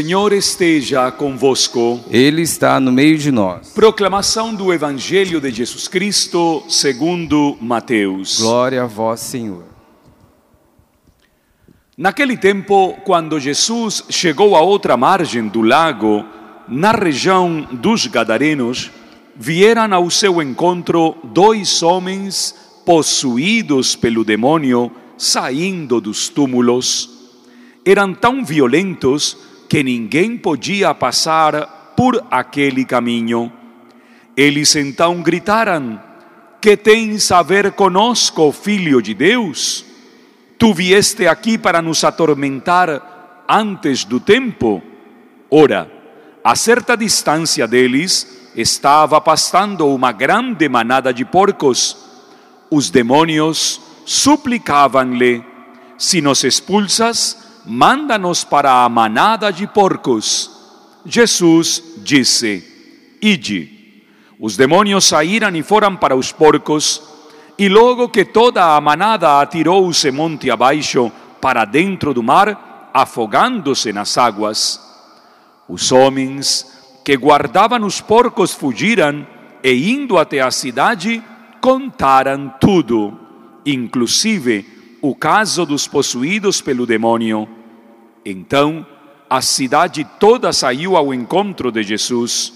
Senhor esteja convosco. Ele está no meio de nós. Proclamação do Evangelho de Jesus Cristo segundo Mateus. Glória a vós, Senhor. Naquele tempo, quando Jesus chegou à outra margem do lago, na região dos Gadarenos, vieram ao seu encontro dois homens possuídos pelo demônio saindo dos túmulos. Eram tão violentos que ninguém podia passar por aquele caminho. Eles então gritaram: Que tens a ver conosco, filho de Deus? Tu vieste aqui para nos atormentar antes do tempo? Ora, a certa distância deles estava pastando uma grande manada de porcos. Os demônios suplicavam-lhe: Se nos expulsas, manda-nos para a manada de porcos. Jesus disse: Ide. Os demônios saíram e foram para os porcos, e logo que toda a manada atirou-se monte abaixo para dentro do mar, afogando-se nas águas. Os homens que guardavam os porcos fugiram e, indo até a cidade, contaram tudo, inclusive o caso dos possuídos pelo demônio. Então a cidade toda saiu ao encontro de Jesus.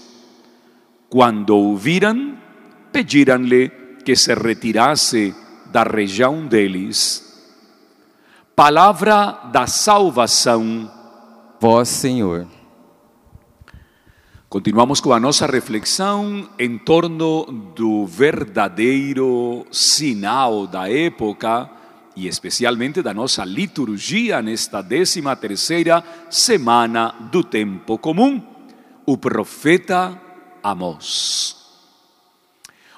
Quando o viram, pediram-lhe que se retirasse da região deles. Palavra da salvação. Vós, Senhor. Continuamos com a nossa reflexão em torno do verdadeiro sinal da época e especialmente da nossa liturgia nesta décima terceira semana do tempo comum, o profeta Amós.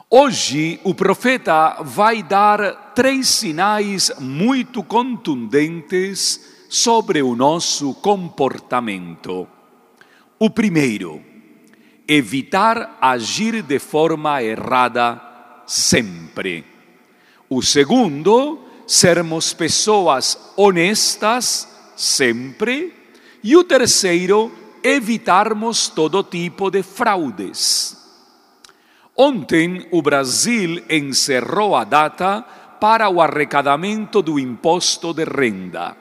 Hoje o profeta vai dar três sinais muito contundentes sobre o nosso comportamento. O primeiro, evitar agir de forma errada sempre. O segundo, sermos pessoas honestas sempre. E o terceiro, evitarmos todo tipo de fraudes. Ontem, o Brasil encerrou a data para o arrecadamento do imposto de renda.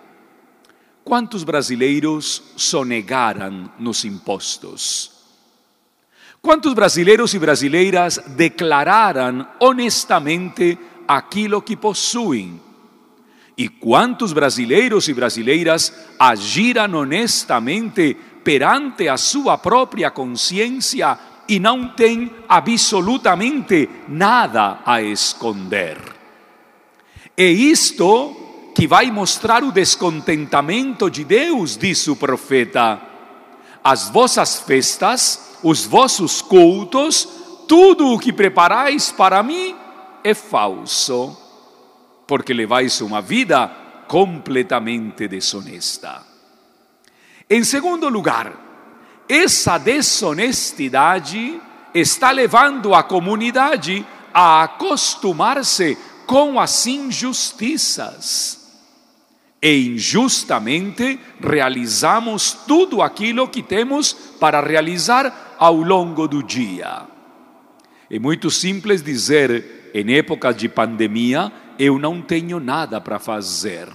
Quantos brasileiros sonegaram nos impostos? Quantos brasileiros e brasileiras declararam honestamente aquilo que possuem? E quantos brasileiros e brasileiras agiram honestamente perante a sua própria consciência e não têm absolutamente nada a esconder? É isto que vai mostrar o descontentamento de Deus, diz o profeta. As vossas festas, os vossos cultos, tudo o que preparais para mim é falso porque levais uma vida completamente desonesta. Em segundo lugar, essa desonestidade está levando a comunidade a acostumar-se com as injustiças. E injustamente realizamos tudo aquilo que temos para realizar ao longo do dia. É muito simples dizer, em épocas de pandemia, eu não tenho nada para fazer.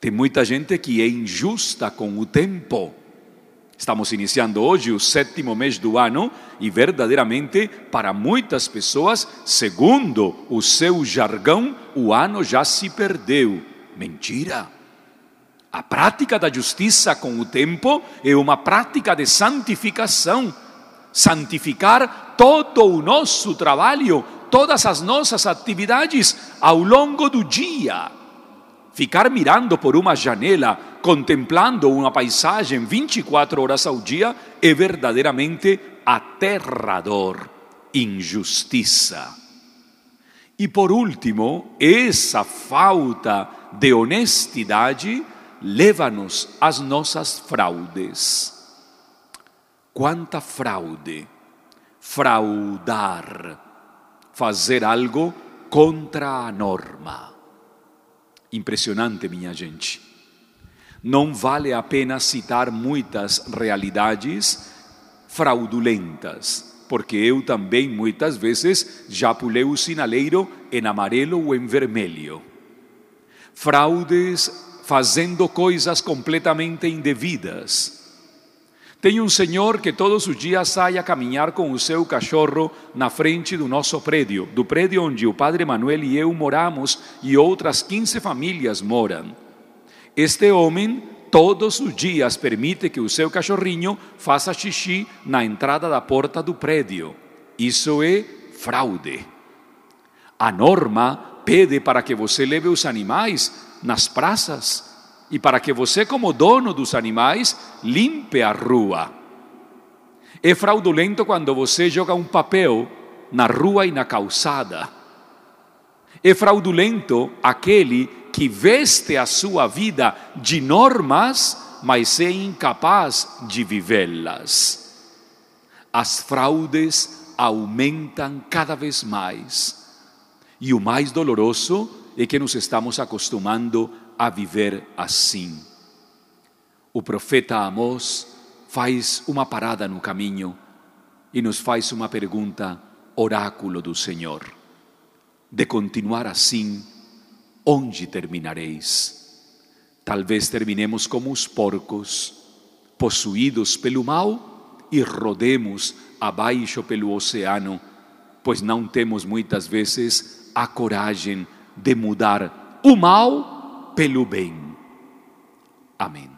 Tem muita gente que é injusta com o tempo. Estamos iniciando hoje o sétimo mês do ano e verdadeiramente para muitas pessoas, segundo o seu jargão, o ano já se perdeu. Mentira. A prática da justiça com o tempo é uma prática de santificação. Santificar todo o nosso trabalho, todas as nossas atividades ao longo do dia. Ficar mirando por uma janela, contemplando uma paisagem 24 horas ao dia é verdadeiramente aterrador, injustiça. E por último, essa falta de honestidade leva-nos às nossas fraudes. Quanta fraude! Fraudar fazer algo contra a norma. Impressionante, minha gente. Não vale a pena citar muitas realidades fraudulentas, porque eu também muitas vezes já pulei o sinaleiro em amarelo ou em vermelho. Fraudes fazendo coisas completamente indevidas. Tem um senhor que todos os dias sai a caminhar com o seu cachorro na frente do nosso prédio, do prédio onde o padre Manuel e eu moramos e outras 15 famílias moram. Este homem todos os dias permite que o seu cachorrinho faça xixi na entrada da porta do prédio. Isso é fraude. A norma pede para que você leve os animais nas praças e para que você, como dono dos animais, limpe a rua. É fraudulento quando você joga um papel na rua e na calçada. É fraudulento aquele que veste a sua vida de normas, mas é incapaz de vivê-las. As fraudes aumentam cada vez mais. E o mais doloroso é que nos estamos acostumando a viver assim. O profeta Amós faz uma parada no caminho e nos faz uma pergunta, oráculo do Senhor. De continuar assim, onde terminareis? Talvez terminemos como os porcos, possuídos pelo mal e rodemos abaixo pelo oceano, pois não temos muitas vezes a coragem de mudar o mal pelo bem. Amém.